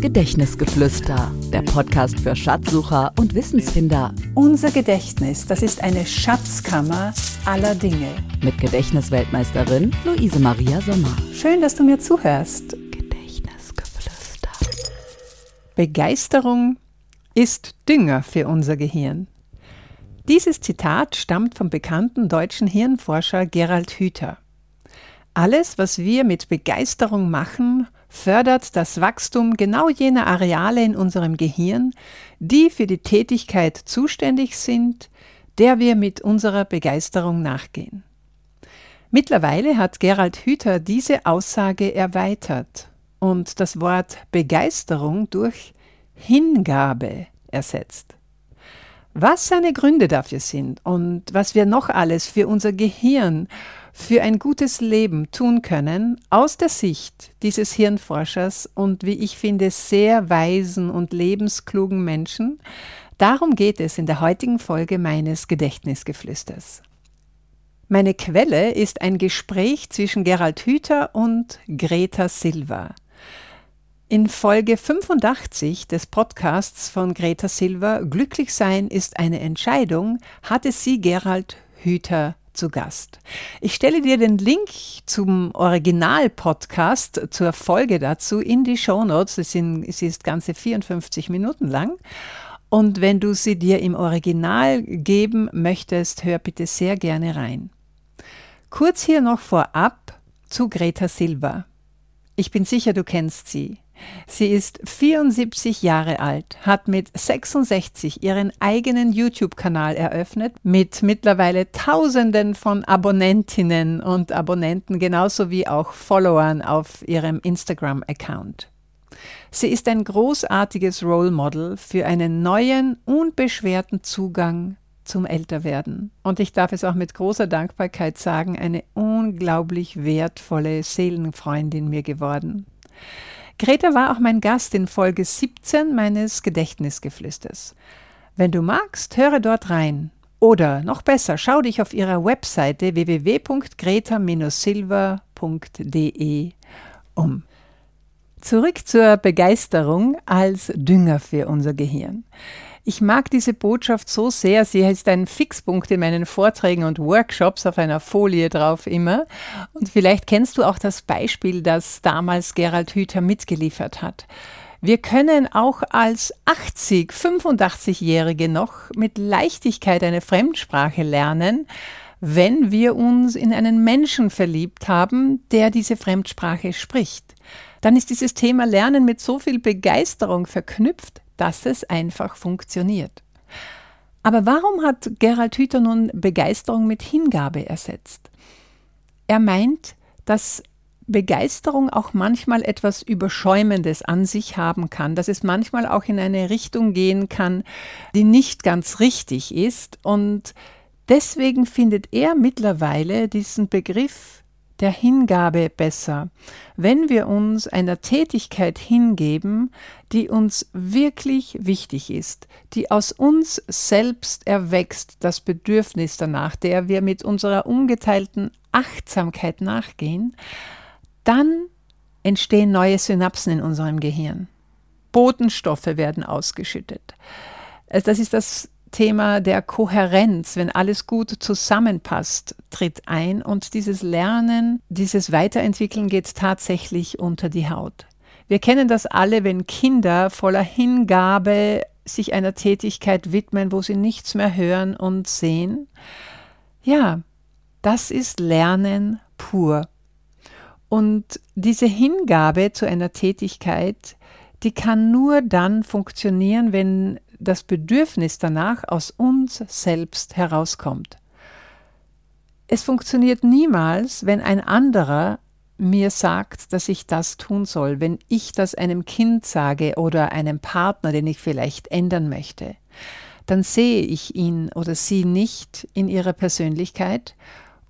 Gedächtnisgeflüster, der Podcast für Schatzsucher und Wissensfinder. Unser Gedächtnis, das ist eine Schatzkammer aller Dinge. Mit Gedächtnisweltmeisterin Luise Maria Sommer. Schön, dass du mir zuhörst. Gedächtnisgeflüster. Begeisterung ist Dünger für unser Gehirn. Dieses Zitat stammt vom bekannten deutschen Hirnforscher Gerald Hüther. Alles, was wir mit Begeisterung machen, fördert das Wachstum genau jener Areale in unserem Gehirn, die für die Tätigkeit zuständig sind, der wir mit unserer Begeisterung nachgehen. Mittlerweile hat Gerald Hüther diese Aussage erweitert und das Wort Begeisterung durch Hingabe ersetzt. Was seine Gründe dafür sind und was wir noch alles für unser Gehirn für ein gutes Leben tun können, aus der Sicht dieses Hirnforschers und wie ich finde sehr weisen und lebensklugen Menschen, darum geht es in der heutigen Folge meines Gedächtnisgeflüsters. Meine Quelle ist ein Gespräch zwischen Gerald Hüther und Greta Silva. In Folge 85 des Podcasts von Greta Silva Glücklich sein ist eine Entscheidung hatte sie Gerald Hüther zu Gast. Ich stelle dir den Link zum Original-Podcast, zur Folge dazu in die Shownotes. Sind, sie ist ganze 54 Minuten lang. Und wenn du sie dir im Original geben möchtest, hör bitte sehr gerne rein. Kurz hier noch vorab zu Greta Silva. Ich bin sicher, du kennst sie. Sie ist 74 Jahre alt, hat mit 66 ihren eigenen YouTube-Kanal eröffnet, mit mittlerweile Tausenden von Abonnentinnen und Abonnenten, genauso wie auch Followern auf ihrem Instagram-Account. Sie ist ein großartiges Role Model für einen neuen, unbeschwerten Zugang zum Älterwerden. Und ich darf es auch mit großer Dankbarkeit sagen, eine unglaublich wertvolle Seelenfreundin mir geworden. Greta war auch mein Gast in Folge 17 meines Gedächtnisgeflüsters. Wenn du magst, höre dort rein. Oder noch besser, schau dich auf ihrer Webseite www.greta-silver.de um. Zurück zur Begeisterung als Dünger für unser Gehirn. Ich mag diese Botschaft so sehr. Sie ist ein Fixpunkt in meinen Vorträgen und Workshops auf einer Folie drauf immer. Und vielleicht kennst du auch das Beispiel, das damals Gerald Hüther mitgeliefert hat. Wir können auch als 80, 85-Jährige noch mit Leichtigkeit eine Fremdsprache lernen, wenn wir uns in einen Menschen verliebt haben, der diese Fremdsprache spricht. Dann ist dieses Thema Lernen mit so viel Begeisterung verknüpft, dass es einfach funktioniert. Aber warum hat Gerald Hüther nun Begeisterung mit Hingabe ersetzt? Er meint, dass Begeisterung auch manchmal etwas Überschäumendes an sich haben kann, dass es manchmal auch in eine Richtung gehen kann, die nicht ganz richtig ist. Und deswegen findet er mittlerweile diesen Begriff der Hingabe besser, wenn wir uns einer Tätigkeit hingeben, die uns wirklich wichtig ist, die aus uns selbst erwächst, das Bedürfnis danach, der wir mit unserer ungeteilten Achtsamkeit nachgehen, dann entstehen neue Synapsen in unserem Gehirn. Botenstoffe werden ausgeschüttet. Also das ist das Thema der Kohärenz, wenn alles gut zusammenpasst, tritt ein und dieses Lernen, dieses Weiterentwickeln geht tatsächlich unter die Haut. Wir kennen das alle, wenn Kinder voller Hingabe sich einer Tätigkeit widmen, wo sie nichts mehr hören und sehen. Ja, das ist Lernen pur. Und diese Hingabe zu einer Tätigkeit, die kann nur dann funktionieren, wenn das Bedürfnis danach aus uns selbst herauskommt. Es funktioniert niemals, wenn ein anderer mir sagt, dass ich das tun soll, wenn ich das einem Kind sage oder einem Partner, den ich vielleicht ändern möchte, dann sehe ich ihn oder sie nicht in ihrer Persönlichkeit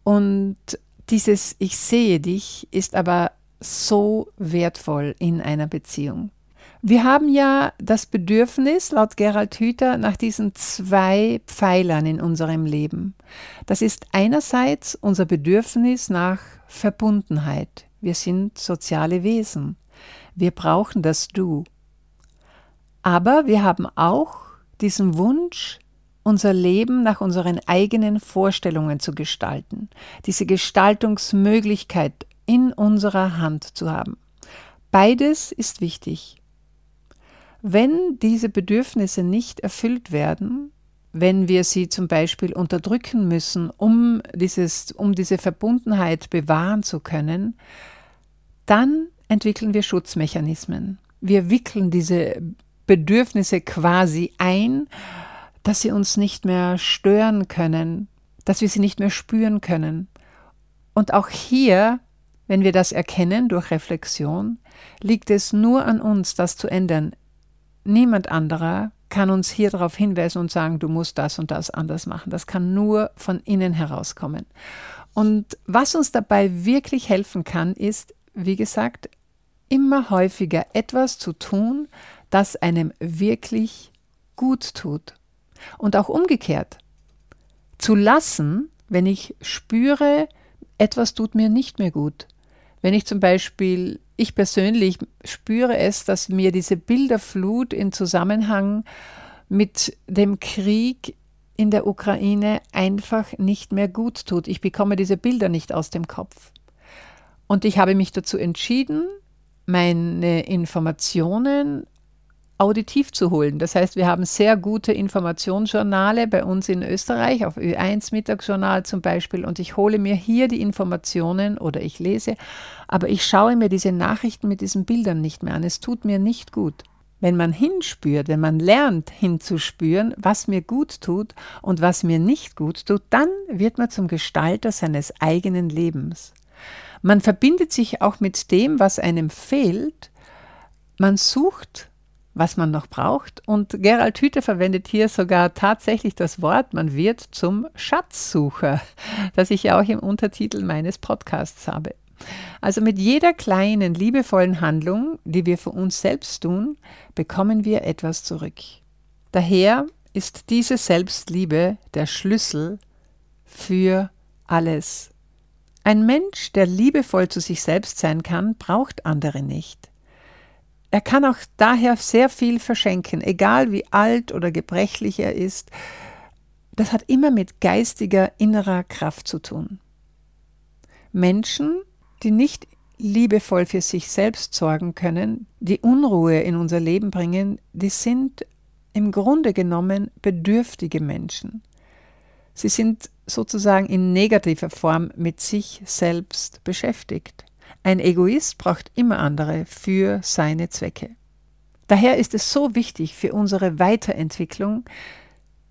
und dieses Ich sehe dich ist aber so wertvoll in einer Beziehung. Wir haben ja das Bedürfnis, laut Gerald Hüther, nach diesen zwei Pfeilern in unserem Leben. Das ist einerseits unser Bedürfnis nach Verbundenheit. Wir sind soziale Wesen. Wir brauchen das Du. Aber wir haben auch diesen Wunsch, unser Leben nach unseren eigenen Vorstellungen zu gestalten, diese Gestaltungsmöglichkeit in unserer Hand zu haben. Beides ist wichtig. Wenn diese Bedürfnisse nicht erfüllt werden, wenn wir sie zum Beispiel unterdrücken müssen, um, dieses, um diese Verbundenheit bewahren zu können, dann entwickeln wir Schutzmechanismen. Wir wickeln diese Bedürfnisse quasi ein, dass sie uns nicht mehr stören können, dass wir sie nicht mehr spüren können. Und auch hier, wenn wir das erkennen durch Reflexion, liegt es nur an uns, das zu ändern. Niemand anderer kann uns hier darauf hinweisen und sagen, du musst das und das anders machen. Das kann nur von innen herauskommen. Und was uns dabei wirklich helfen kann, ist, wie gesagt, immer häufiger etwas zu tun, das einem wirklich gut tut. Und auch umgekehrt. Zu lassen, wenn ich spüre, etwas tut mir nicht mehr gut. Wenn ich zum Beispiel, ich persönlich spüre es, dass mir diese Bilderflut in Zusammenhang mit dem Krieg in der Ukraine einfach nicht mehr gut tut. Ich bekomme diese Bilder nicht aus dem Kopf. Und ich habe mich dazu entschieden, meine Informationen auditiv zu holen. Das heißt, wir haben sehr gute Informationsjournale bei uns in Österreich, auf Ö1 Mittagsjournal zum Beispiel, und ich hole mir hier die Informationen oder ich lese, aber ich schaue mir diese Nachrichten mit diesen Bildern nicht mehr an. Es tut mir nicht gut. Wenn man hinspürt, wenn man lernt hinzuspüren, was mir gut tut und was mir nicht gut tut, dann wird man zum Gestalter seines eigenen Lebens. Man verbindet sich auch mit dem, was einem fehlt. Man sucht was man noch braucht. Und Gerald Hüther verwendet hier sogar tatsächlich das Wort, man wird zum Schatzsucher, das ich ja auch im Untertitel meines Podcasts habe. Also mit jeder kleinen, liebevollen Handlung, die wir für uns selbst tun, bekommen wir etwas zurück. Daher ist diese Selbstliebe der Schlüssel für alles. Ein Mensch, der liebevoll zu sich selbst sein kann, braucht andere nicht. Er kann auch daher sehr viel verschenken, egal wie alt oder gebrechlich er ist. Das hat immer mit geistiger innerer Kraft zu tun. Menschen, die nicht liebevoll für sich selbst sorgen können, die Unruhe in unser Leben bringen, die sind im Grunde genommen bedürftige Menschen. Sie sind sozusagen in negativer Form mit sich selbst beschäftigt. Ein Egoist braucht immer andere für seine Zwecke. Daher ist es so wichtig für unsere Weiterentwicklung,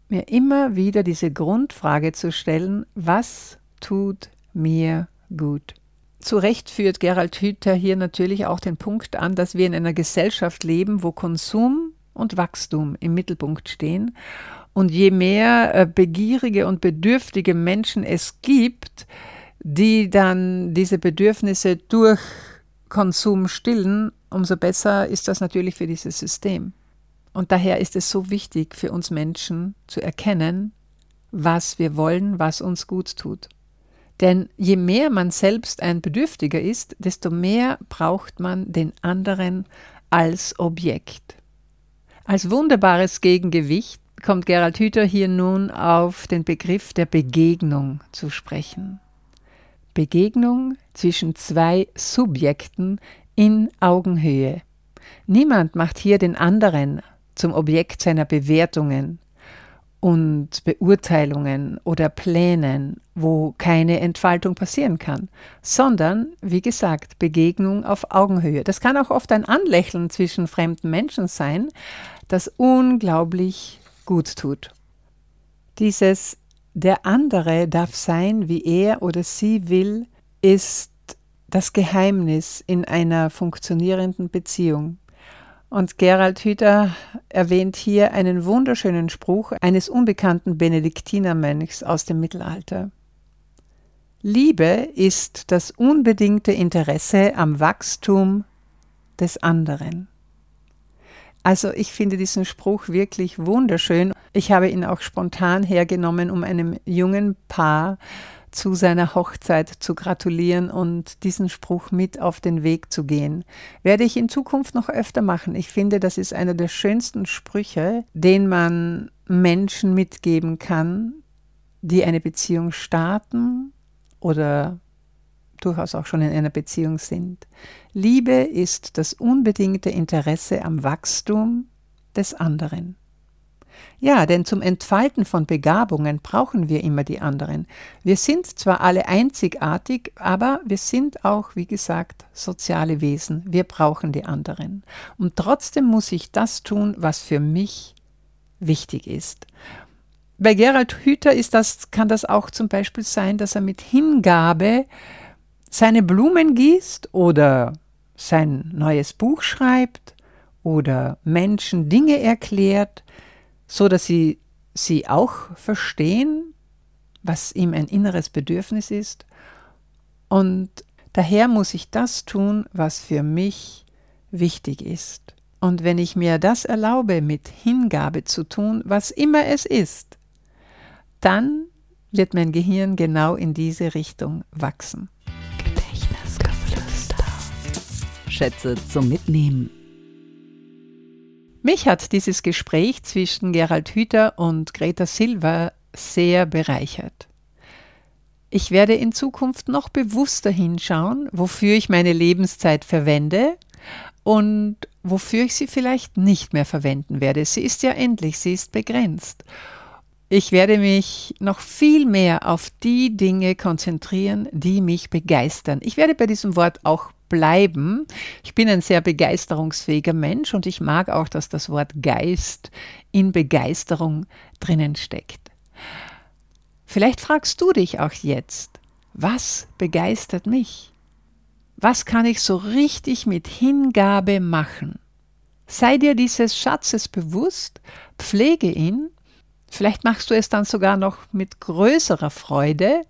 mir immer wieder diese Grundfrage zu stellen, was tut mir gut? Zu Recht führt Gerald Hüther hier natürlich auch den Punkt an, dass wir in einer Gesellschaft leben, wo Konsum und Wachstum im Mittelpunkt stehen. Und je mehr äh, begierige und bedürftige Menschen es gibt, die dann diese Bedürfnisse durch Konsum stillen, umso besser ist das natürlich für dieses System. Und daher ist es so wichtig für uns Menschen zu erkennen, was wir wollen, was uns gut tut. Denn je mehr man selbst ein Bedürftiger ist, desto mehr braucht man den anderen als Objekt. Als wunderbares Gegengewicht kommt Gerald Hüther hier nun auf den Begriff der Begegnung zu sprechen. Begegnung zwischen zwei Subjekten in Augenhöhe. Niemand macht hier den anderen zum Objekt seiner Bewertungen und Beurteilungen oder Plänen, wo keine Entfaltung passieren kann, sondern, wie gesagt, Begegnung auf Augenhöhe. Das kann auch oft ein Anlächeln zwischen fremden Menschen sein, das unglaublich gut tut. Dieses der andere darf sein, wie er oder sie will, ist das Geheimnis in einer funktionierenden Beziehung. Und Gerald Hüther erwähnt hier einen wunderschönen Spruch eines unbekannten Benediktinermönchs aus dem Mittelalter. Liebe ist das unbedingte Interesse am Wachstum des anderen. Also ich finde diesen Spruch wirklich wunderschön. Ich habe ihn auch spontan hergenommen, um einem jungen Paar zu seiner Hochzeit zu gratulieren und diesen Spruch mit auf den Weg zu gehen. Werde ich in Zukunft noch öfter machen. Ich finde, das ist einer der schönsten Sprüche, den man Menschen mitgeben kann, die eine Beziehung starten oder durchaus auch schon in einer Beziehung sind. Liebe ist das unbedingte Interesse am Wachstum des anderen. Ja, denn zum Entfalten von Begabungen brauchen wir immer die anderen. Wir sind zwar alle einzigartig, aber wir sind auch, wie gesagt, soziale Wesen. Wir brauchen die anderen. Und trotzdem muss ich das tun, was für mich wichtig ist. Bei Gerald Hüther ist das, kann das auch zum Beispiel sein, dass er mit Hingabe seine Blumen gießt oder sein neues Buch schreibt oder Menschen Dinge erklärt, so dass sie sie auch verstehen, was ihm ein inneres Bedürfnis ist. Und daher muss ich das tun, was für mich wichtig ist. Und wenn ich mir das erlaube, mit Hingabe zu tun, was immer es ist, dann wird mein Gehirn genau in diese Richtung wachsen. Schätze zum Mitnehmen. Mich hat dieses Gespräch zwischen Gerald Hüther und Greta Silva sehr bereichert. Ich werde in Zukunft noch bewusster hinschauen, wofür ich meine Lebenszeit verwende und wofür ich sie vielleicht nicht mehr verwenden werde. Sie ist ja endlich, sie ist begrenzt. Ich werde mich noch viel mehr auf die Dinge konzentrieren, die mich begeistern. Ich werde bei diesem Wort auch bleiben. Ich bin ein sehr begeisterungsfähiger Mensch und ich mag auch, dass das Wort Geist in Begeisterung drinnen steckt. Vielleicht fragst du dich auch jetzt, was begeistert mich? Was kann ich so richtig mit Hingabe machen? Sei dir dieses Schatzes bewusst, pflege ihn Vielleicht machst du es dann sogar noch mit größerer Freude,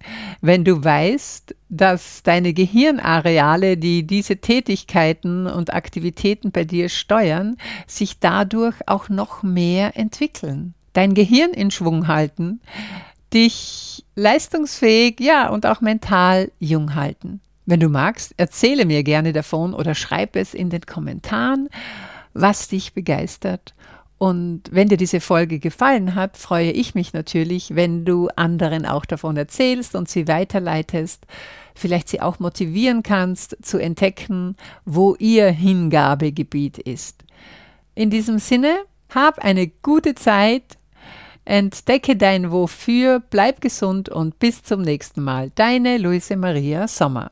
wenn du weißt, dass deine Gehirnareale, die diese Tätigkeiten und Aktivitäten bei dir steuern, sich dadurch auch noch mehr entwickeln. Dein Gehirn in Schwung halten, dich leistungsfähig, ja, und auch mental jung halten. Wenn du magst, erzähle mir gerne davon oder schreib es in den Kommentaren, was dich begeistert und wenn dir diese Folge gefallen hat, freue ich mich natürlich, wenn du anderen auch davon erzählst und sie weiterleitest, vielleicht sie auch motivieren kannst zu entdecken, wo ihr Hingabegebiet ist. In diesem Sinne, hab eine gute Zeit, entdecke dein Wofür, bleib gesund und bis zum nächsten Mal. Deine Luise Maria Sommer.